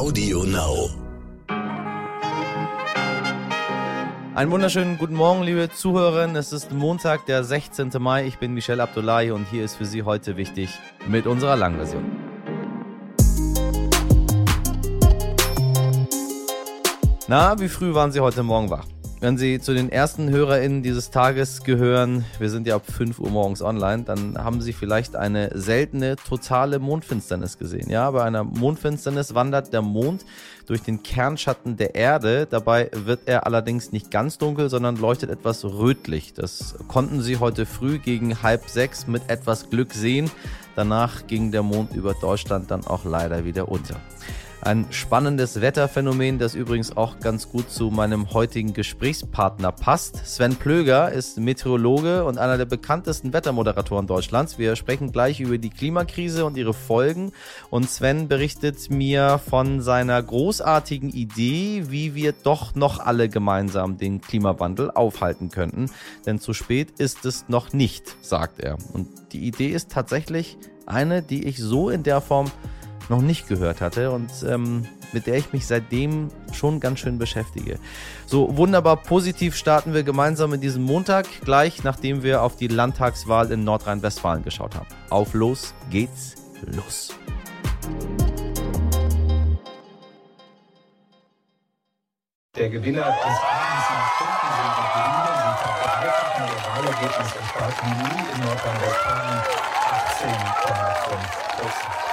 Audio Now. Einen wunderschönen guten Morgen, liebe Zuhörerinnen. Es ist Montag, der 16. Mai. Ich bin Michelle Abdullahi und hier ist für Sie heute wichtig mit unserer Langversion. Na, wie früh waren Sie heute Morgen wach? Wenn Sie zu den ersten HörerInnen dieses Tages gehören, wir sind ja ab 5 Uhr morgens online, dann haben Sie vielleicht eine seltene, totale Mondfinsternis gesehen. Ja, bei einer Mondfinsternis wandert der Mond durch den Kernschatten der Erde. Dabei wird er allerdings nicht ganz dunkel, sondern leuchtet etwas rötlich. Das konnten Sie heute früh gegen halb sechs mit etwas Glück sehen. Danach ging der Mond über Deutschland dann auch leider wieder unter. Ein spannendes Wetterphänomen, das übrigens auch ganz gut zu meinem heutigen Gesprächspartner passt. Sven Plöger ist Meteorologe und einer der bekanntesten Wettermoderatoren Deutschlands. Wir sprechen gleich über die Klimakrise und ihre Folgen. Und Sven berichtet mir von seiner großartigen Idee, wie wir doch noch alle gemeinsam den Klimawandel aufhalten könnten. Denn zu spät ist es noch nicht, sagt er. Und die Idee ist tatsächlich eine, die ich so in der Form noch nicht gehört hatte und ähm, mit der ich mich seitdem schon ganz schön beschäftige. So wunderbar positiv starten wir gemeinsam in diesem Montag, gleich nachdem wir auf die Landtagswahl in Nordrhein-Westfalen geschaut haben. Auf los geht's los. Der Gewinner des Abends nach Stunden sind die Grünen, die verdreifachen ihr Wahlergebnis und starten nun in Nordrhein-Westfalen 18,5 Prozent.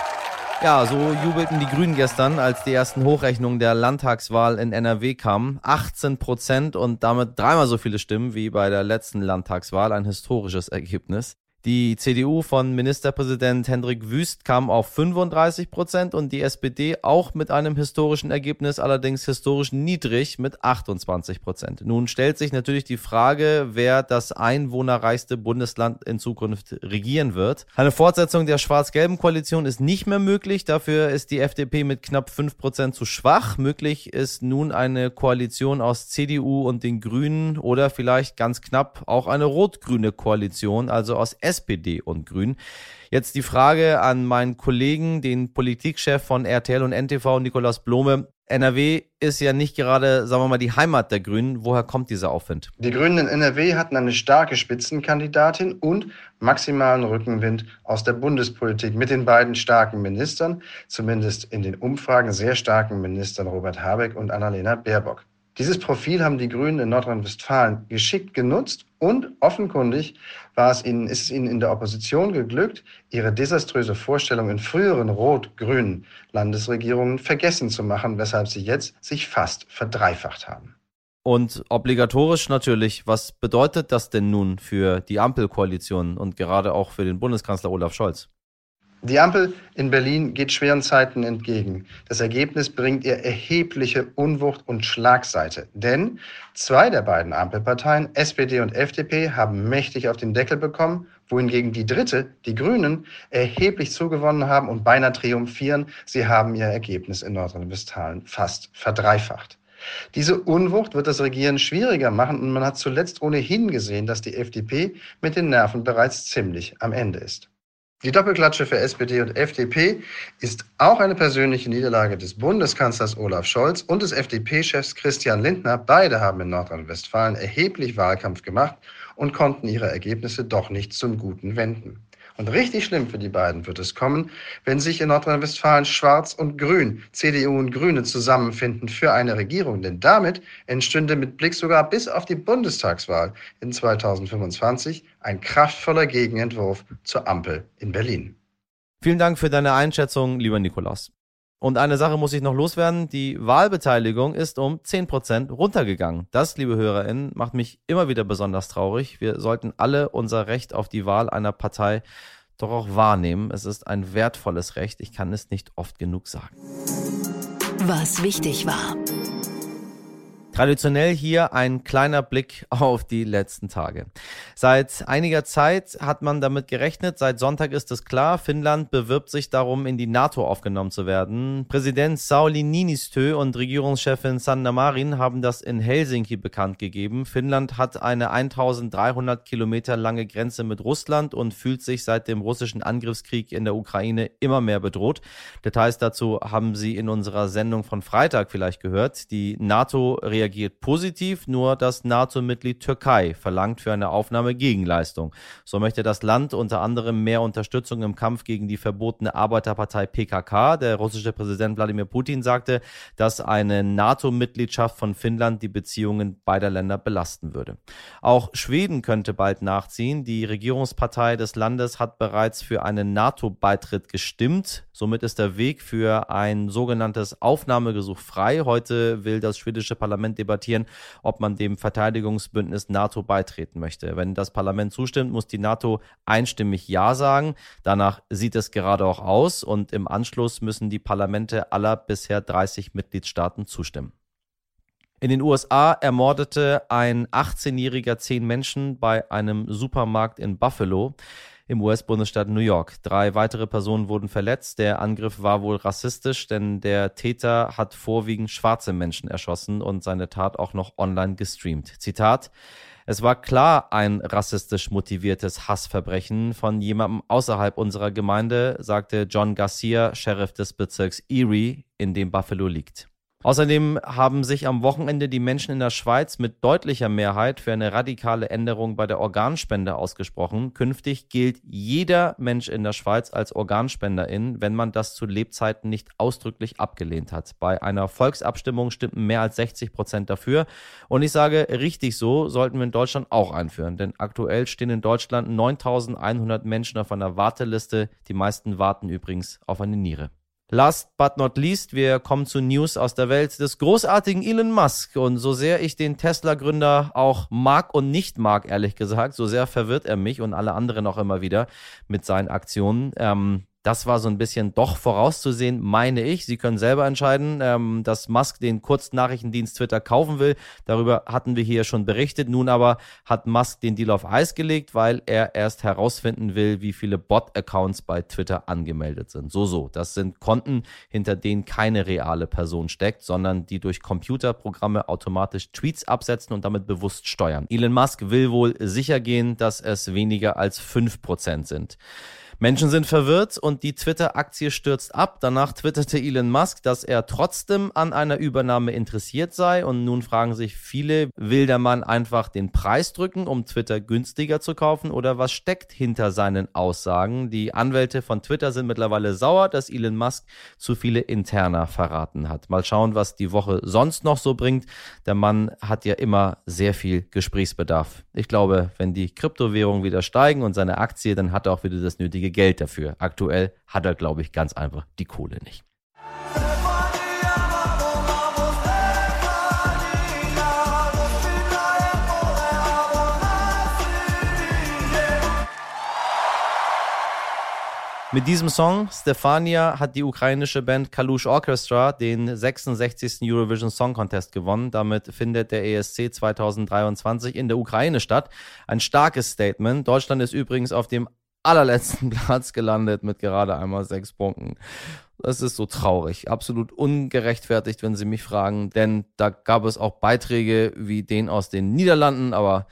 Ja, so jubelten die Grünen gestern, als die ersten Hochrechnungen der Landtagswahl in NRW kamen. 18 Prozent und damit dreimal so viele Stimmen wie bei der letzten Landtagswahl. Ein historisches Ergebnis. Die CDU von Ministerpräsident Hendrik Wüst kam auf 35 Prozent und die SPD auch mit einem historischen Ergebnis, allerdings historisch niedrig mit 28 Prozent. Nun stellt sich natürlich die Frage, wer das einwohnerreichste Bundesland in Zukunft regieren wird. Eine Fortsetzung der schwarz-gelben Koalition ist nicht mehr möglich. Dafür ist die FDP mit knapp 5 Prozent zu schwach. Möglich ist nun eine Koalition aus CDU und den Grünen oder vielleicht ganz knapp auch eine rot-grüne Koalition, also aus und Grünen. Jetzt die Frage an meinen Kollegen, den Politikchef von RTL und NTV, Nikolaus Blome. NRW ist ja nicht gerade, sagen wir mal, die Heimat der Grünen. Woher kommt dieser Aufwind? Die Grünen in NRW hatten eine starke Spitzenkandidatin und maximalen Rückenwind aus der Bundespolitik mit den beiden starken Ministern, zumindest in den Umfragen sehr starken Ministern Robert Habeck und Annalena Baerbock. Dieses Profil haben die Grünen in Nordrhein-Westfalen geschickt genutzt und offenkundig war es ihnen, ist es ihnen in der Opposition geglückt, ihre desaströse Vorstellung in früheren rot-grünen Landesregierungen vergessen zu machen, weshalb sie jetzt sich fast verdreifacht haben. Und obligatorisch natürlich, was bedeutet das denn nun für die Ampelkoalition und gerade auch für den Bundeskanzler Olaf Scholz? Die Ampel in Berlin geht schweren Zeiten entgegen. Das Ergebnis bringt ihr erhebliche Unwucht und Schlagseite. Denn zwei der beiden Ampelparteien, SPD und FDP, haben mächtig auf den Deckel bekommen, wohingegen die dritte, die Grünen, erheblich zugewonnen haben und beinahe triumphieren. Sie haben ihr Ergebnis in Nordrhein-Westfalen fast verdreifacht. Diese Unwucht wird das Regieren schwieriger machen und man hat zuletzt ohnehin gesehen, dass die FDP mit den Nerven bereits ziemlich am Ende ist. Die Doppelklatsche für SPD und FDP ist auch eine persönliche Niederlage des Bundeskanzlers Olaf Scholz und des FDP-Chefs Christian Lindner. Beide haben in Nordrhein-Westfalen erheblich Wahlkampf gemacht und konnten ihre Ergebnisse doch nicht zum Guten wenden. Und richtig schlimm für die beiden wird es kommen, wenn sich in Nordrhein-Westfalen Schwarz und Grün, CDU und Grüne zusammenfinden für eine Regierung. Denn damit entstünde mit Blick sogar bis auf die Bundestagswahl in 2025 ein kraftvoller Gegenentwurf zur Ampel in Berlin. Vielen Dank für deine Einschätzung, lieber Nikolaus. Und eine Sache muss ich noch loswerden. Die Wahlbeteiligung ist um 10% runtergegangen. Das, liebe HörerInnen, macht mich immer wieder besonders traurig. Wir sollten alle unser Recht auf die Wahl einer Partei doch auch wahrnehmen. Es ist ein wertvolles Recht. Ich kann es nicht oft genug sagen. Was wichtig war. Traditionell hier ein kleiner Blick auf die letzten Tage. Seit einiger Zeit hat man damit gerechnet, seit Sonntag ist es klar, Finnland bewirbt sich darum, in die NATO aufgenommen zu werden. Präsident Sauli Niinistö und Regierungschefin Sanna Marin haben das in Helsinki bekannt gegeben. Finnland hat eine 1300 Kilometer lange Grenze mit Russland und fühlt sich seit dem russischen Angriffskrieg in der Ukraine immer mehr bedroht. Details dazu haben Sie in unserer Sendung von Freitag vielleicht gehört. Die NATO reagiert reagiert positiv, nur das NATO-Mitglied Türkei verlangt für eine Aufnahme Gegenleistung. So möchte das Land unter anderem mehr Unterstützung im Kampf gegen die verbotene Arbeiterpartei PKK. Der russische Präsident Wladimir Putin sagte, dass eine NATO-Mitgliedschaft von Finnland die Beziehungen beider Länder belasten würde. Auch Schweden könnte bald nachziehen. Die Regierungspartei des Landes hat bereits für einen NATO-Beitritt gestimmt. Somit ist der Weg für ein sogenanntes Aufnahmegesuch frei. Heute will das schwedische Parlament debattieren, ob man dem Verteidigungsbündnis NATO beitreten möchte. Wenn das Parlament zustimmt, muss die NATO einstimmig Ja sagen. Danach sieht es gerade auch aus und im Anschluss müssen die Parlamente aller bisher 30 Mitgliedstaaten zustimmen. In den USA ermordete ein 18-Jähriger zehn Menschen bei einem Supermarkt in Buffalo im US-Bundesstaat New York. Drei weitere Personen wurden verletzt. Der Angriff war wohl rassistisch, denn der Täter hat vorwiegend schwarze Menschen erschossen und seine Tat auch noch online gestreamt. Zitat. Es war klar ein rassistisch motiviertes Hassverbrechen von jemandem außerhalb unserer Gemeinde, sagte John Garcia, Sheriff des Bezirks Erie, in dem Buffalo liegt. Außerdem haben sich am Wochenende die Menschen in der Schweiz mit deutlicher Mehrheit für eine radikale Änderung bei der Organspende ausgesprochen. Künftig gilt jeder Mensch in der Schweiz als Organspenderin, wenn man das zu Lebzeiten nicht ausdrücklich abgelehnt hat. Bei einer Volksabstimmung stimmten mehr als 60 Prozent dafür. Und ich sage, richtig so sollten wir in Deutschland auch einführen, denn aktuell stehen in Deutschland 9100 Menschen auf einer Warteliste. Die meisten warten übrigens auf eine Niere. Last but not least, wir kommen zu News aus der Welt des großartigen Elon Musk. Und so sehr ich den Tesla-Gründer auch mag und nicht mag, ehrlich gesagt, so sehr verwirrt er mich und alle anderen auch immer wieder mit seinen Aktionen. Ähm, das war so ein bisschen doch vorauszusehen, meine ich. Sie können selber entscheiden, ähm, dass Musk den Kurznachrichtendienst Twitter kaufen will. Darüber hatten wir hier schon berichtet. Nun aber hat Musk den Deal auf Eis gelegt, weil er erst herausfinden will, wie viele Bot-Accounts bei Twitter angemeldet sind. So, so. Das sind Konten, hinter denen keine reale Person steckt, sondern die durch Computerprogramme automatisch Tweets absetzen und damit bewusst steuern. Elon Musk will wohl sicher gehen, dass es weniger als 5% sind. Menschen sind verwirrt und die Twitter-Aktie stürzt ab. Danach twitterte Elon Musk, dass er trotzdem an einer Übernahme interessiert sei. Und nun fragen sich viele, will der Mann einfach den Preis drücken, um Twitter günstiger zu kaufen? Oder was steckt hinter seinen Aussagen? Die Anwälte von Twitter sind mittlerweile sauer, dass Elon Musk zu viele Interna verraten hat. Mal schauen, was die Woche sonst noch so bringt. Der Mann hat ja immer sehr viel Gesprächsbedarf. Ich glaube, wenn die Kryptowährungen wieder steigen und seine Aktie, dann hat er auch wieder das nötige Geld dafür. Aktuell hat er, glaube ich, ganz einfach die Kohle nicht. Mit diesem Song, Stefania, hat die ukrainische Band Kalush Orchestra den 66. Eurovision Song Contest gewonnen. Damit findet der ESC 2023 in der Ukraine statt. Ein starkes Statement. Deutschland ist übrigens auf dem allerletzten Platz gelandet mit gerade einmal sechs Punkten. Das ist so traurig, absolut ungerechtfertigt, wenn Sie mich fragen, denn da gab es auch Beiträge wie den aus den Niederlanden, aber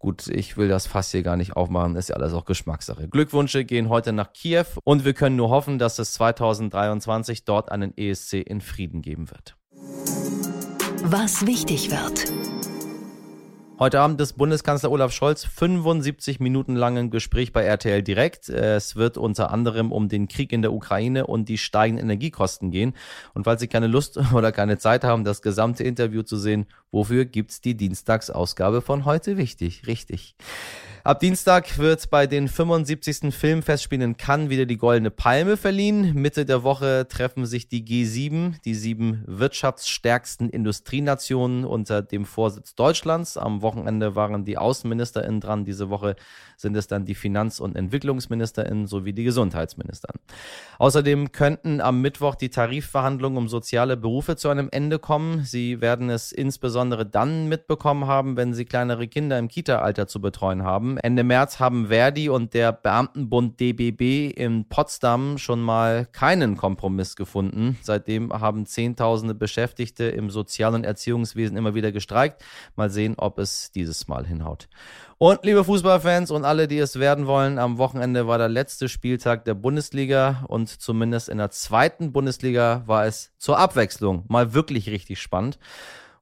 Gut, ich will das fast hier gar nicht aufmachen, ist ja alles auch Geschmackssache. Glückwünsche gehen heute nach Kiew und wir können nur hoffen, dass es 2023 dort einen ESC in Frieden geben wird. Was wichtig wird. Heute Abend ist Bundeskanzler Olaf Scholz 75 Minuten lang im Gespräch bei RTL Direkt. Es wird unter anderem um den Krieg in der Ukraine und die steigenden Energiekosten gehen. Und falls Sie keine Lust oder keine Zeit haben, das gesamte Interview zu sehen, wofür gibt's die Dienstagsausgabe von heute wichtig? Richtig. Ab Dienstag wird bei den 75. Filmfestspielen in Cannes wieder die Goldene Palme verliehen. Mitte der Woche treffen sich die G7, die sieben wirtschaftsstärksten Industrienationen unter dem Vorsitz Deutschlands. Am Wochenende waren die AußenministerInnen dran. Diese Woche sind es dann die Finanz- und EntwicklungsministerInnen sowie die Gesundheitsminister. Außerdem könnten am Mittwoch die Tarifverhandlungen um soziale Berufe zu einem Ende kommen. Sie werden es insbesondere dann mitbekommen haben, wenn Sie kleinere Kinder im Kita-Alter zu betreuen haben. Ende März haben Verdi und der Beamtenbund DBB in Potsdam schon mal keinen Kompromiss gefunden. Seitdem haben Zehntausende Beschäftigte im Sozial- und Erziehungswesen immer wieder gestreikt. Mal sehen, ob es dieses Mal hinhaut. Und liebe Fußballfans und alle, die es werden wollen, am Wochenende war der letzte Spieltag der Bundesliga und zumindest in der zweiten Bundesliga war es zur Abwechslung mal wirklich richtig spannend.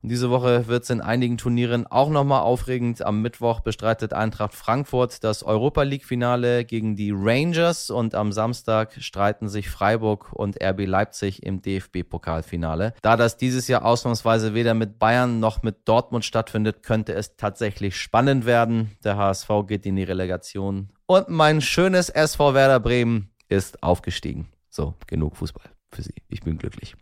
Und diese Woche wird es in einigen Turnieren auch nochmal aufregend. Am Mittwoch bestreitet Eintracht Frankfurt das Europa League-Finale gegen die Rangers und am Samstag streiten sich Freiburg und RB Leipzig im DFB-Pokalfinale. Da das dieses Jahr ausnahmsweise weder mit Bayern noch mit Dortmund stattfindet, könnte es tatsächlich spannend werden. Der HSV geht in die Relegation und mein schönes SV Werder Bremen ist aufgestiegen. So, genug Fußball für Sie. Ich bin glücklich.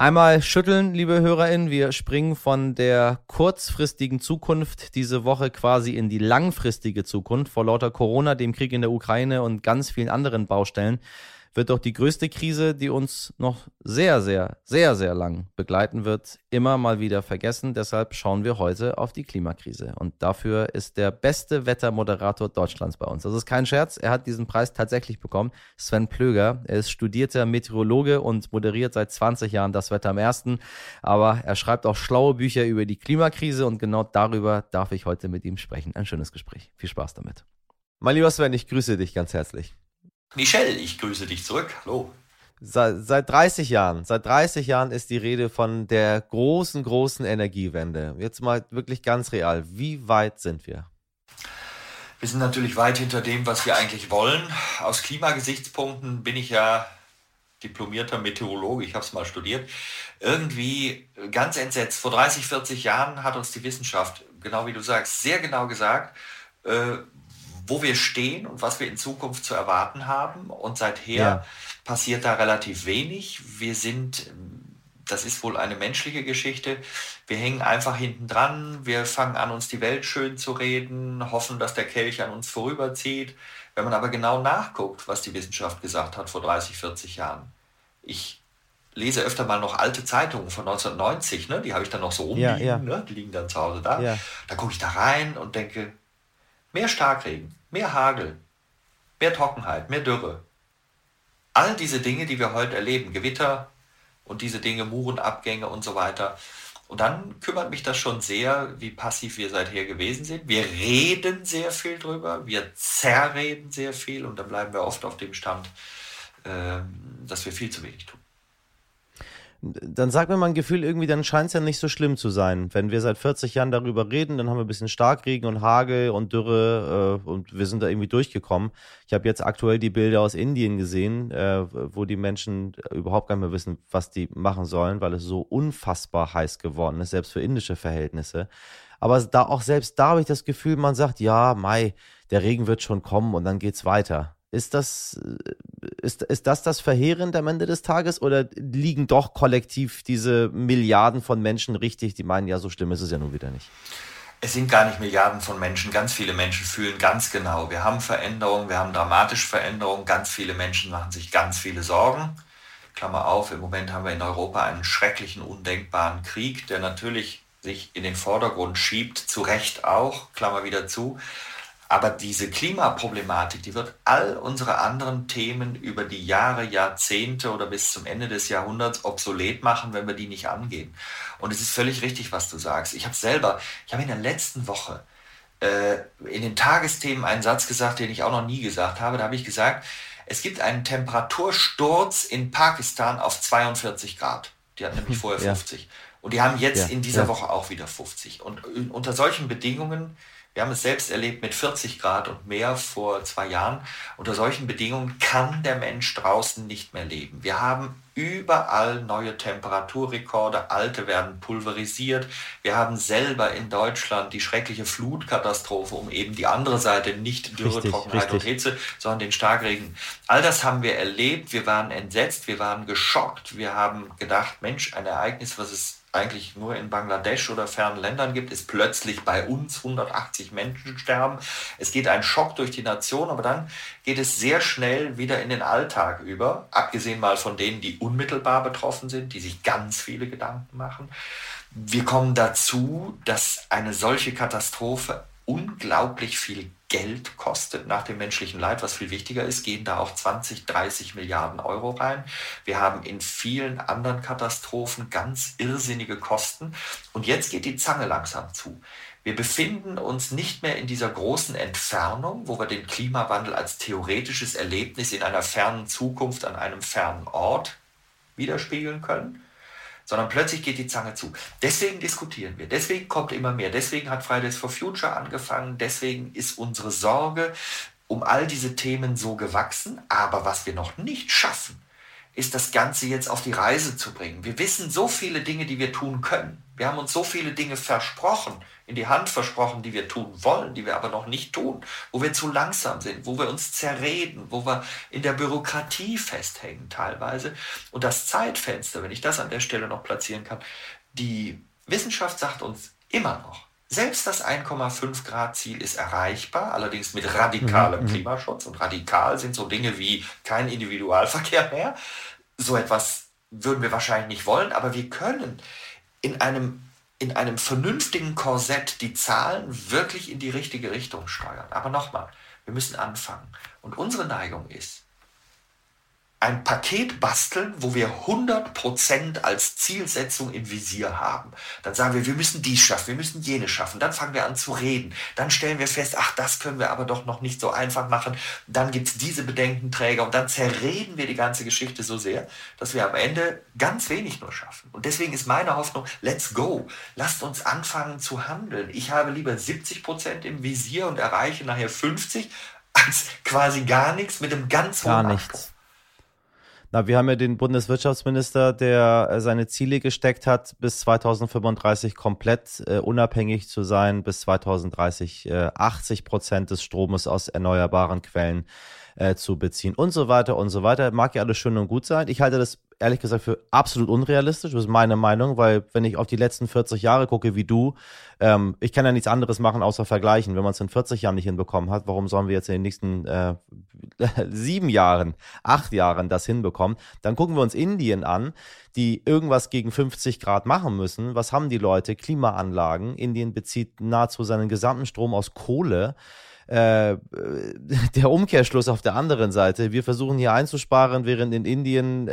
Einmal schütteln, liebe HörerInnen. Wir springen von der kurzfristigen Zukunft diese Woche quasi in die langfristige Zukunft. Vor lauter Corona, dem Krieg in der Ukraine und ganz vielen anderen Baustellen wird doch die größte Krise, die uns noch sehr, sehr, sehr, sehr lang begleiten wird, immer mal wieder vergessen. Deshalb schauen wir heute auf die Klimakrise. Und dafür ist der beste Wettermoderator Deutschlands bei uns. Das ist kein Scherz. Er hat diesen Preis tatsächlich bekommen. Sven Plöger. Er ist studierter Meteorologe und moderiert seit 20 Jahren das Wetter am ersten. Aber er schreibt auch schlaue Bücher über die Klimakrise und genau darüber darf ich heute mit ihm sprechen. Ein schönes Gespräch. Viel Spaß damit. Mein lieber Sven, ich grüße dich ganz herzlich. Michelle, ich grüße dich zurück. Hallo. Seit, seit 30 Jahren, seit 30 Jahren ist die Rede von der großen, großen Energiewende. Jetzt mal wirklich ganz real. Wie weit sind wir? Wir sind natürlich weit hinter dem, was wir eigentlich wollen. Aus Klimagesichtspunkten bin ich ja diplomierter Meteorologe, ich habe es mal studiert. Irgendwie ganz entsetzt. Vor 30, 40 Jahren hat uns die Wissenschaft, genau wie du sagst, sehr genau gesagt, äh, wo wir stehen und was wir in Zukunft zu erwarten haben. Und seither ja. passiert da relativ wenig. Wir sind, das ist wohl eine menschliche Geschichte, wir hängen einfach hinten dran, wir fangen an, uns die Welt schön zu reden, hoffen, dass der Kelch an uns vorüberzieht. Wenn man aber genau nachguckt, was die Wissenschaft gesagt hat vor 30, 40 Jahren, ich lese öfter mal noch alte Zeitungen von 1990, ne? die habe ich dann noch so rumliegen, ja, ja. Ne? die liegen dann zu Hause da. Da gucke ich da rein und denke, mehr Starkregen, mehr Hagel, mehr Trockenheit, mehr Dürre. All diese Dinge, die wir heute erleben, Gewitter und diese Dinge, Murenabgänge und so weiter. Und dann kümmert mich das schon sehr, wie passiv wir seither gewesen sind. Wir reden sehr viel drüber, wir zerreden sehr viel und dann bleiben wir oft auf dem Stand, ähm, dass wir viel zu wenig tun dann sagt mir mein Gefühl irgendwie, dann scheint es ja nicht so schlimm zu sein. Wenn wir seit 40 Jahren darüber reden, dann haben wir ein bisschen Starkregen und Hagel und Dürre äh, und wir sind da irgendwie durchgekommen. Ich habe jetzt aktuell die Bilder aus Indien gesehen, äh, wo die Menschen überhaupt gar nicht mehr wissen, was die machen sollen, weil es so unfassbar heiß geworden ist, selbst für indische Verhältnisse. Aber da auch selbst da habe ich das Gefühl, man sagt, ja, Mai, der Regen wird schon kommen und dann geht's weiter. Ist das, äh, ist, ist das das Verheerend am Ende des Tages oder liegen doch kollektiv diese Milliarden von Menschen richtig, die meinen, ja, so schlimm ist es ja nun wieder nicht? Es sind gar nicht Milliarden von Menschen. Ganz viele Menschen fühlen ganz genau, wir haben Veränderungen, wir haben dramatische Veränderungen. Ganz viele Menschen machen sich ganz viele Sorgen. Klammer auf, im Moment haben wir in Europa einen schrecklichen, undenkbaren Krieg, der natürlich sich in den Vordergrund schiebt, zu Recht auch, Klammer wieder zu. Aber diese Klimaproblematik, die wird all unsere anderen Themen über die Jahre, Jahrzehnte oder bis zum Ende des Jahrhunderts obsolet machen, wenn wir die nicht angehen. Und es ist völlig richtig, was du sagst. Ich habe selber, ich habe in der letzten Woche äh, in den Tagesthemen einen Satz gesagt, den ich auch noch nie gesagt habe. Da habe ich gesagt, es gibt einen Temperatursturz in Pakistan auf 42 Grad. Die hatten nämlich vorher 50. Ja. Und die haben jetzt ja, in dieser ja. Woche auch wieder 50. Und unter solchen Bedingungen Wir haben es selbst erlebt mit 40 Grad und mehr vor zwei Jahren. Unter solchen Bedingungen kann der Mensch draußen nicht mehr leben. Wir haben überall neue Temperaturrekorde, alte werden pulverisiert. Wir haben selber in Deutschland die schreckliche Flutkatastrophe, um eben die andere Seite, nicht Dürre, richtig, Trockenheit richtig. und Hitze, sondern den Starkregen. All das haben wir erlebt, wir waren entsetzt, wir waren geschockt, wir haben gedacht, Mensch, ein Ereignis, was es eigentlich nur in Bangladesch oder fernen Ländern gibt, ist plötzlich bei uns 180 Menschen sterben. Es geht ein Schock durch die Nation, aber dann geht es sehr schnell wieder in den Alltag über, abgesehen mal von denen, die unmittelbar betroffen sind, die sich ganz viele Gedanken machen. Wir kommen dazu, dass eine solche Katastrophe unglaublich viel Geld kostet nach dem menschlichen Leid, was viel wichtiger ist, gehen da auch 20, 30 Milliarden Euro rein. Wir haben in vielen anderen Katastrophen ganz irrsinnige Kosten. Und jetzt geht die Zange langsam zu. Wir befinden uns nicht mehr in dieser großen Entfernung, wo wir den Klimawandel als theoretisches Erlebnis in einer fernen Zukunft an einem fernen Ort widerspiegeln können, sondern plötzlich geht die Zange zu. Deswegen diskutieren wir, deswegen kommt immer mehr, deswegen hat Fridays for Future angefangen, deswegen ist unsere Sorge um all diese Themen so gewachsen. Aber was wir noch nicht schaffen, ist das Ganze jetzt auf die Reise zu bringen. Wir wissen so viele Dinge, die wir tun können. Wir haben uns so viele Dinge versprochen, in die Hand versprochen, die wir tun wollen, die wir aber noch nicht tun, wo wir zu langsam sind, wo wir uns zerreden, wo wir in der Bürokratie festhängen teilweise. Und das Zeitfenster, wenn ich das an der Stelle noch platzieren kann, die Wissenschaft sagt uns immer noch, selbst das 1,5 Grad Ziel ist erreichbar, allerdings mit radikalem mhm. mhm. Klimaschutz. Und radikal sind so Dinge wie kein Individualverkehr mehr. So etwas würden wir wahrscheinlich nicht wollen, aber wir können in einem, in einem vernünftigen Korsett die Zahlen wirklich in die richtige Richtung steuern. Aber nochmal, wir müssen anfangen. Und unsere Neigung ist, ein Paket basteln, wo wir 100% als Zielsetzung im Visier haben. Dann sagen wir, wir müssen dies schaffen, wir müssen jenes schaffen. Dann fangen wir an zu reden. Dann stellen wir fest, ach, das können wir aber doch noch nicht so einfach machen. Dann gibt es diese Bedenkenträger und dann zerreden wir die ganze Geschichte so sehr, dass wir am Ende ganz wenig nur schaffen. Und deswegen ist meine Hoffnung, let's go. Lasst uns anfangen zu handeln. Ich habe lieber 70% im Visier und erreiche nachher 50 als quasi gar nichts mit einem ganz hohen Gar nichts. Na, wir haben ja den Bundeswirtschaftsminister, der äh, seine Ziele gesteckt hat, bis 2035 komplett äh, unabhängig zu sein, bis 2030 äh, 80 Prozent des Stromes aus erneuerbaren Quellen äh, zu beziehen und so weiter und so weiter. Mag ja alles schön und gut sein. Ich halte das ehrlich gesagt für absolut unrealistisch. Das ist meine Meinung, weil wenn ich auf die letzten 40 Jahre gucke wie du, ähm, ich kann ja nichts anderes machen außer vergleichen. Wenn man es in 40 Jahren nicht hinbekommen hat, warum sollen wir jetzt in den nächsten äh, sieben Jahren, acht Jahren das hinbekommen? Dann gucken wir uns Indien an, die irgendwas gegen 50 Grad machen müssen. Was haben die Leute? Klimaanlagen. Indien bezieht nahezu seinen gesamten Strom aus Kohle äh, der Umkehrschluss auf der anderen Seite. Wir versuchen hier einzusparen, während in Indien äh,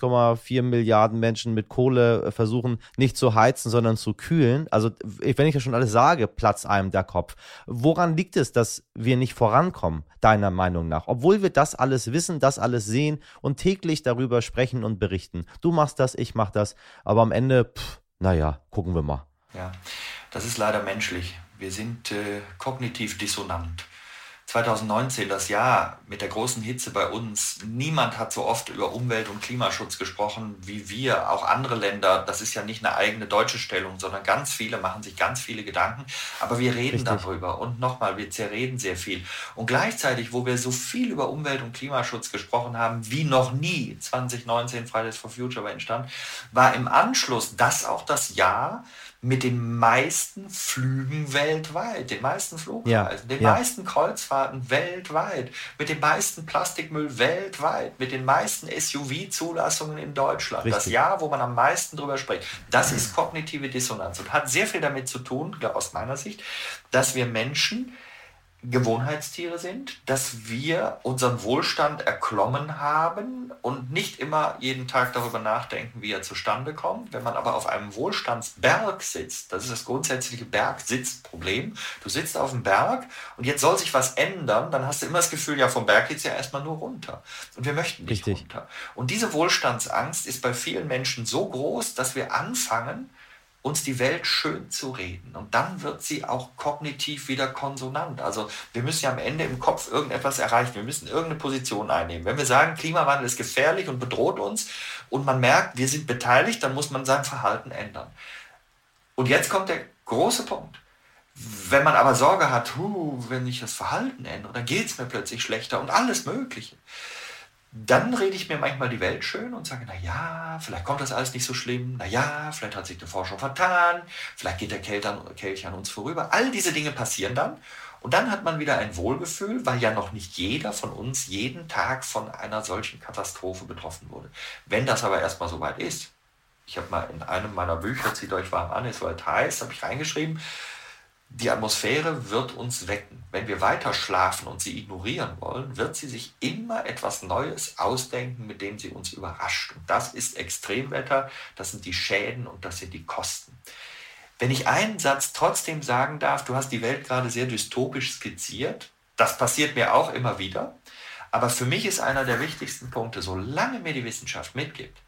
1,4 Milliarden Menschen mit Kohle äh, versuchen, nicht zu heizen, sondern zu kühlen. Also, wenn ich das schon alles sage, platzt einem der Kopf. Woran liegt es, dass wir nicht vorankommen, deiner Meinung nach? Obwohl wir das alles wissen, das alles sehen und täglich darüber sprechen und berichten. Du machst das, ich mach das, aber am Ende, pff, naja, gucken wir mal. Ja, das ist leider menschlich. Wir sind äh, kognitiv dissonant. 2019, das Jahr mit der großen Hitze bei uns, niemand hat so oft über Umwelt- und Klimaschutz gesprochen wie wir, auch andere Länder. Das ist ja nicht eine eigene deutsche Stellung, sondern ganz viele machen sich ganz viele Gedanken. Aber wir reden Richtig. darüber und nochmal, wir zerreden sehr viel. Und gleichzeitig, wo wir so viel über Umwelt- und Klimaschutz gesprochen haben wie noch nie, 2019 Fridays for Future war entstanden, war im Anschluss das auch das Jahr, mit den meisten Flügen weltweit, den meisten Flugreisen, ja, den ja. meisten Kreuzfahrten weltweit, mit dem meisten Plastikmüll weltweit, mit den meisten SUV-Zulassungen in Deutschland. Richtig. Das Jahr, wo man am meisten drüber spricht. Das ist kognitive Dissonanz und hat sehr viel damit zu tun, aus meiner Sicht, dass wir Menschen Gewohnheitstiere sind, dass wir unseren Wohlstand erklommen haben und nicht immer jeden Tag darüber nachdenken, wie er zustande kommt. Wenn man aber auf einem Wohlstandsberg sitzt, das ist das grundsätzliche Bergsitzproblem, du sitzt auf dem Berg und jetzt soll sich was ändern, dann hast du immer das Gefühl, ja, vom Berg geht es ja erstmal nur runter. Und wir möchten nicht Richtig. runter. Und diese Wohlstandsangst ist bei vielen Menschen so groß, dass wir anfangen, uns die Welt schön zu reden. Und dann wird sie auch kognitiv wieder konsonant. Also wir müssen ja am Ende im Kopf irgendetwas erreichen. Wir müssen irgendeine Position einnehmen. Wenn wir sagen, Klimawandel ist gefährlich und bedroht uns und man merkt, wir sind beteiligt, dann muss man sein Verhalten ändern. Und jetzt kommt der große Punkt. Wenn man aber Sorge hat, huh, wenn ich das Verhalten ändere, dann geht es mir plötzlich schlechter und alles Mögliche dann rede ich mir manchmal die Welt schön und sage, na ja, vielleicht kommt das alles nicht so schlimm, na ja, vielleicht hat sich die Forschung vertan, vielleicht geht der Kelch an uns vorüber. All diese Dinge passieren dann und dann hat man wieder ein Wohlgefühl, weil ja noch nicht jeder von uns jeden Tag von einer solchen Katastrophe betroffen wurde. Wenn das aber erstmal soweit ist, ich habe mal in einem meiner Bücher, zieht euch warm an, es wird heiß, habe ich reingeschrieben, die Atmosphäre wird uns wecken. Wenn wir weiter schlafen und sie ignorieren wollen, wird sie sich immer etwas Neues ausdenken, mit dem sie uns überrascht. Und das ist Extremwetter, das sind die Schäden und das sind die Kosten. Wenn ich einen Satz trotzdem sagen darf, du hast die Welt gerade sehr dystopisch skizziert, das passiert mir auch immer wieder, aber für mich ist einer der wichtigsten Punkte, solange mir die Wissenschaft mitgibt,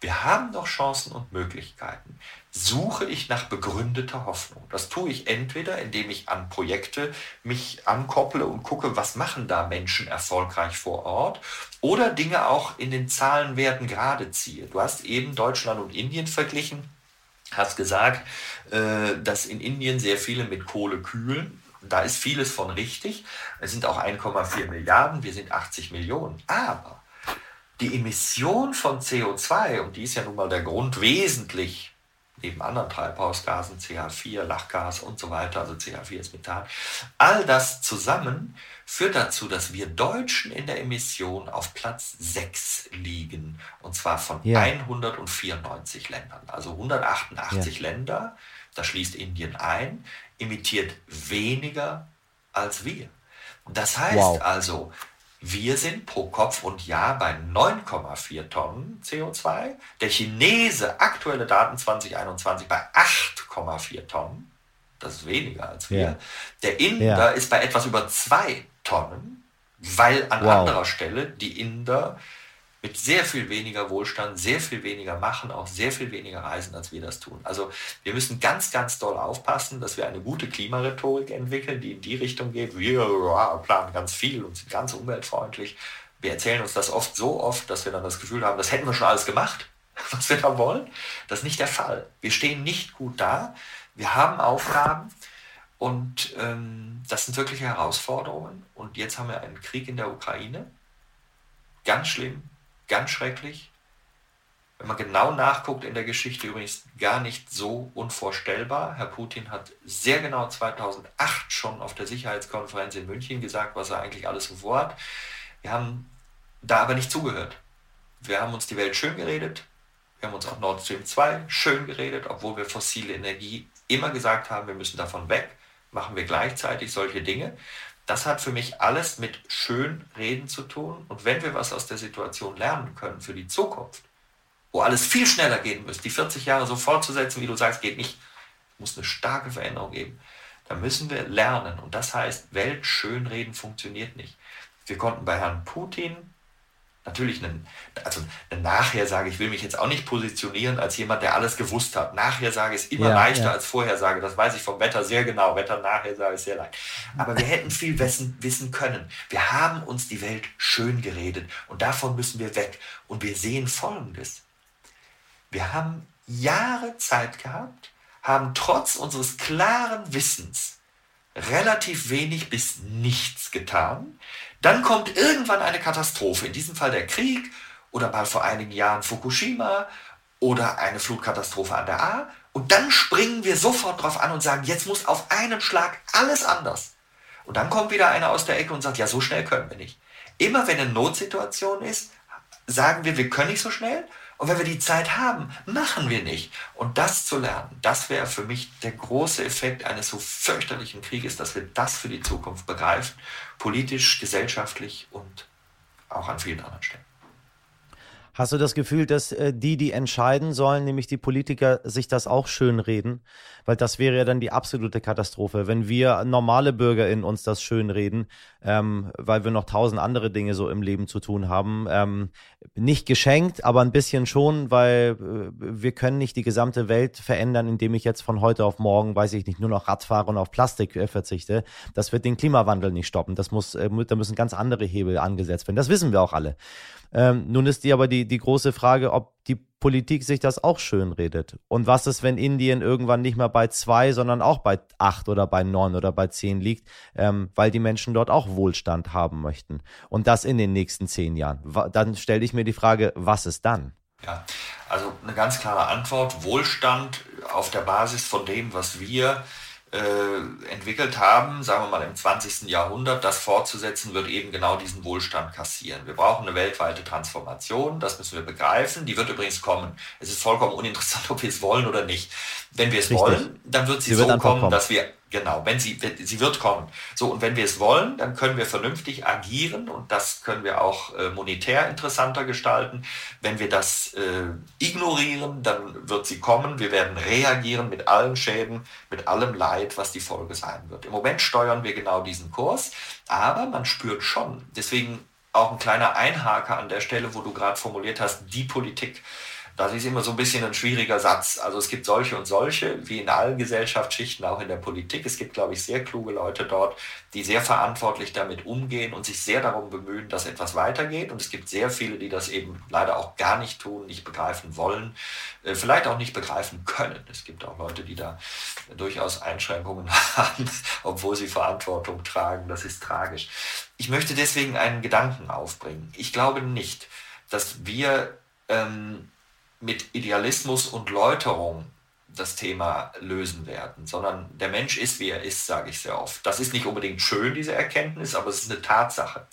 wir haben noch Chancen und Möglichkeiten. Suche ich nach begründeter Hoffnung. Das tue ich entweder, indem ich an Projekte mich ankopple und gucke, was machen da Menschen erfolgreich vor Ort, oder Dinge auch in den Zahlenwerten gerade ziehe. Du hast eben Deutschland und Indien verglichen, hast gesagt, äh, dass in Indien sehr viele mit Kohle kühlen. Da ist vieles von richtig. Es sind auch 1,4 Milliarden, wir sind 80 Millionen. Aber die Emission von CO2, und die ist ja nun mal der Grund wesentlich, neben anderen Treibhausgasen, CH4, Lachgas und so weiter, also CH4 ist Methan, all das zusammen führt dazu, dass wir Deutschen in der Emission auf Platz 6 liegen, und zwar von ja. 194 Ländern. Also 188 ja. Länder, da schließt Indien ein, emittiert weniger als wir. Das heißt wow. also, wir sind pro Kopf und Jahr bei 9,4 Tonnen CO2. Der Chinese, aktuelle Daten 2021, bei 8,4 Tonnen. Das ist weniger als wir. Ja. Der Inder ja. ist bei etwas über 2 Tonnen, weil an wow. anderer Stelle die Inder mit sehr viel weniger Wohlstand, sehr viel weniger machen, auch sehr viel weniger reisen, als wir das tun. Also wir müssen ganz, ganz doll aufpassen, dass wir eine gute Klimarhetorik entwickeln, die in die Richtung geht, wir planen ganz viel und sind ganz umweltfreundlich. Wir erzählen uns das oft so oft, dass wir dann das Gefühl haben, das hätten wir schon alles gemacht, was wir da wollen. Das ist nicht der Fall. Wir stehen nicht gut da. Wir haben Aufgaben und ähm, das sind wirkliche Herausforderungen. Und jetzt haben wir einen Krieg in der Ukraine. Ganz schlimm, ganz schrecklich. Wenn man genau nachguckt in der Geschichte übrigens gar nicht so unvorstellbar. Herr Putin hat sehr genau 2008 schon auf der Sicherheitskonferenz in München gesagt, was er eigentlich alles vorhat. Wir haben da aber nicht zugehört. Wir haben uns die Welt schön geredet. Wir haben uns auch Nord Stream 2 schön geredet, obwohl wir fossile Energie immer gesagt haben, wir müssen davon weg. Machen wir gleichzeitig solche Dinge. Das hat für mich alles mit schön reden zu tun. Und wenn wir was aus der Situation lernen können für die Zukunft, wo alles viel schneller gehen müsste, die 40 Jahre so fortzusetzen, wie du sagst, geht nicht, muss eine starke Veränderung geben, dann müssen wir lernen. Und das heißt, Welt schön reden funktioniert nicht. Wir konnten bei Herrn Putin natürlich einen, also eine Nachhersage, ich will mich jetzt auch nicht positionieren als jemand, der alles gewusst hat. Nachhersage ist immer ja, leichter ja. als Vorhersage. Das weiß ich vom Wetter sehr genau. Wetter Nachhersage ist sehr leicht. Aber wir hätten viel wissen, wissen können. Wir haben uns die Welt schön geredet und davon müssen wir weg. Und wir sehen Folgendes. Wir haben Jahre Zeit gehabt, haben trotz unseres klaren Wissens relativ wenig bis nichts getan. Dann kommt irgendwann eine Katastrophe, in diesem Fall der Krieg oder mal vor einigen Jahren Fukushima oder eine Flutkatastrophe an der A. Und dann springen wir sofort drauf an und sagen, jetzt muss auf einen Schlag alles anders. Und dann kommt wieder einer aus der Ecke und sagt, ja, so schnell können wir nicht. Immer wenn eine Notsituation ist, sagen wir, wir können nicht so schnell. Und wenn wir die Zeit haben, machen wir nicht. Und das zu lernen, das wäre für mich der große Effekt eines so fürchterlichen Krieges, dass wir das für die Zukunft begreifen, politisch, gesellschaftlich und auch an vielen anderen Stellen. Hast du das Gefühl, dass äh, die, die entscheiden sollen, nämlich die Politiker, sich das auch schön reden? Weil das wäre ja dann die absolute Katastrophe, wenn wir normale BürgerInnen uns das schön reden, ähm, weil wir noch tausend andere Dinge so im Leben zu tun haben. Ähm, nicht geschenkt, aber ein bisschen schon, weil äh, wir können nicht die gesamte Welt verändern, indem ich jetzt von heute auf morgen, weiß ich nicht, nur noch Rad fahre und auf Plastik äh, verzichte. Das wird den Klimawandel nicht stoppen. Das muss, äh, da müssen ganz andere Hebel angesetzt werden. Das wissen wir auch alle. Ähm, nun ist die aber die, die große Frage, ob die Politik sich das auch schön redet. Und was ist, wenn Indien irgendwann nicht mehr bei zwei, sondern auch bei acht oder bei neun oder bei zehn liegt, ähm, weil die Menschen dort auch Wohlstand haben möchten. Und das in den nächsten zehn Jahren. Dann stelle ich mir die Frage, was ist dann? Ja, also eine ganz klare Antwort. Wohlstand auf der Basis von dem, was wir äh, entwickelt haben, sagen wir mal im 20. Jahrhundert, das fortzusetzen, wird eben genau diesen Wohlstand kassieren. Wir brauchen eine weltweite Transformation, das müssen wir begreifen. Die wird übrigens kommen. Es ist vollkommen uninteressant, ob wir es wollen oder nicht. Wenn wir es Richtig. wollen, dann wird sie, sie so wird kommen, kommen, dass wir Genau, wenn sie, sie wird kommen. So, und wenn wir es wollen, dann können wir vernünftig agieren und das können wir auch äh, monetär interessanter gestalten. Wenn wir das äh, ignorieren, dann wird sie kommen. Wir werden reagieren mit allen Schäden, mit allem Leid, was die Folge sein wird. Im Moment steuern wir genau diesen Kurs, aber man spürt schon, deswegen auch ein kleiner Einhaker an der Stelle, wo du gerade formuliert hast, die Politik. Das ist immer so ein bisschen ein schwieriger Satz. Also es gibt solche und solche, wie in allen Gesellschaftsschichten, auch in der Politik. Es gibt, glaube ich, sehr kluge Leute dort, die sehr verantwortlich damit umgehen und sich sehr darum bemühen, dass etwas weitergeht. Und es gibt sehr viele, die das eben leider auch gar nicht tun, nicht begreifen wollen, äh, vielleicht auch nicht begreifen können. Es gibt auch Leute, die da durchaus Einschränkungen haben, obwohl sie Verantwortung tragen. Das ist tragisch. Ich möchte deswegen einen Gedanken aufbringen. Ich glaube nicht, dass wir ähm, mit Idealismus und Läuterung das Thema lösen werden, sondern der Mensch ist, wie er ist, sage ich sehr oft. Das ist nicht unbedingt schön, diese Erkenntnis, aber es ist eine Tatsache.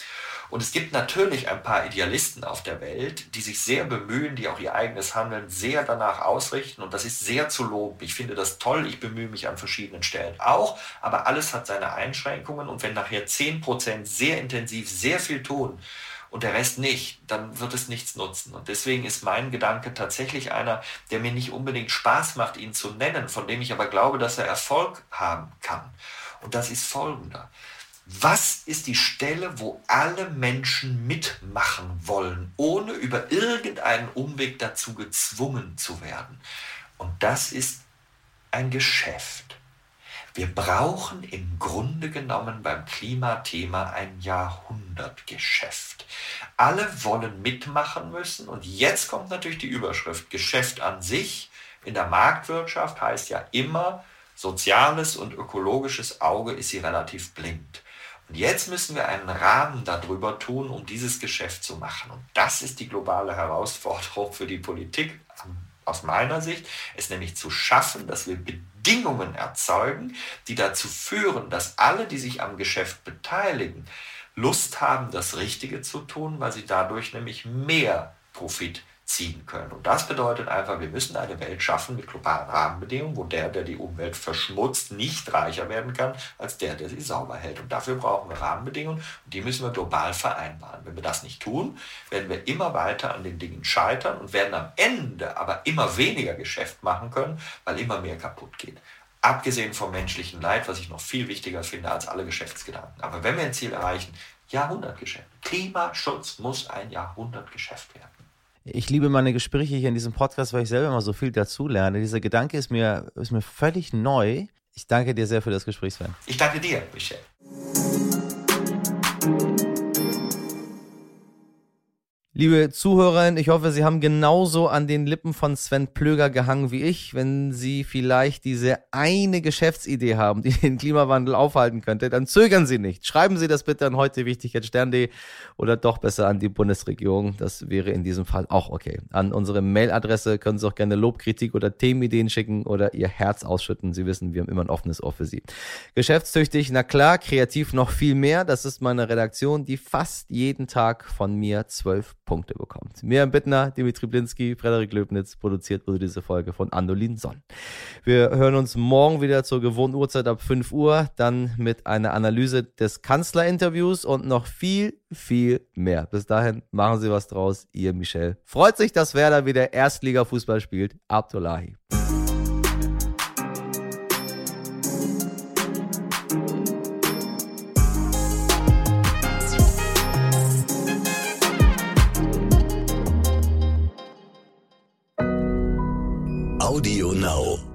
Und es gibt natürlich ein paar Idealisten auf der Welt, die sich sehr bemühen, die auch ihr eigenes Handeln sehr danach ausrichten. Und das ist sehr zu loben. Ich finde das toll. Ich bemühe mich an verschiedenen Stellen auch. Aber alles hat seine Einschränkungen. Und wenn nachher 10% sehr intensiv sehr viel tun, und der Rest nicht, dann wird es nichts nutzen. Und deswegen ist mein Gedanke tatsächlich einer, der mir nicht unbedingt Spaß macht, ihn zu nennen, von dem ich aber glaube, dass er Erfolg haben kann. Und das ist folgender. Was ist die Stelle, wo alle Menschen mitmachen wollen, ohne über irgendeinen Umweg dazu gezwungen zu werden? Und das ist ein Geschäft. Wir brauchen im Grunde genommen beim Klimathema ein Jahrhundertgeschäft. Alle wollen mitmachen müssen und jetzt kommt natürlich die Überschrift. Geschäft an sich in der Marktwirtschaft heißt ja immer, soziales und ökologisches Auge ist sie relativ blind. Und jetzt müssen wir einen Rahmen darüber tun, um dieses Geschäft zu machen. Und das ist die globale Herausforderung für die Politik aus meiner Sicht, es nämlich zu schaffen, dass wir Bedingungen erzeugen, die dazu führen, dass alle, die sich am Geschäft beteiligen, Lust haben, das Richtige zu tun, weil sie dadurch nämlich mehr Profit ziehen können. Und das bedeutet einfach, wir müssen eine Welt schaffen mit globalen Rahmenbedingungen, wo der, der die Umwelt verschmutzt, nicht reicher werden kann als der, der sie sauber hält. Und dafür brauchen wir Rahmenbedingungen und die müssen wir global vereinbaren. Wenn wir das nicht tun, werden wir immer weiter an den Dingen scheitern und werden am Ende aber immer weniger Geschäft machen können, weil immer mehr kaputt geht. Abgesehen vom menschlichen Leid, was ich noch viel wichtiger finde als alle Geschäftsgedanken. Aber wenn wir ein Ziel erreichen, Jahrhundertgeschäft. Klimaschutz muss ein Jahrhundertgeschäft werden. Ich liebe meine Gespräche hier in diesem Podcast, weil ich selber immer so viel dazulerne. Dieser Gedanke ist mir, ist mir völlig neu. Ich danke dir sehr für das Gespräch, Sven. Ich danke dir, Michel. Liebe Zuhörerinnen, ich hoffe, Sie haben genauso an den Lippen von Sven Plöger gehangen wie ich. Wenn Sie vielleicht diese eine Geschäftsidee haben, die den Klimawandel aufhalten könnte, dann zögern Sie nicht. Schreiben Sie das bitte an heute wichtig jetzt Stern.de oder doch besser an die Bundesregierung. Das wäre in diesem Fall auch okay. An unsere Mailadresse können Sie auch gerne Lobkritik oder Themenideen schicken oder Ihr Herz ausschütten. Sie wissen, wir haben immer ein offenes Ohr für Sie. Geschäftstüchtig, na klar, kreativ noch viel mehr. Das ist meine Redaktion, die fast jeden Tag von mir zwölf Punkte bekommt. Miriam Bittner, Dimitri Blinski, Frederik Löbnitz, produziert wurde diese Folge von Andolin Sonn. Wir hören uns morgen wieder zur gewohnten Uhrzeit ab 5 Uhr, dann mit einer Analyse des Kanzlerinterviews und noch viel, viel mehr. Bis dahin machen Sie was draus, ihr Michel. Freut sich, dass Werder wieder Erstliga-Fußball spielt. Abdullahi. Audio Now.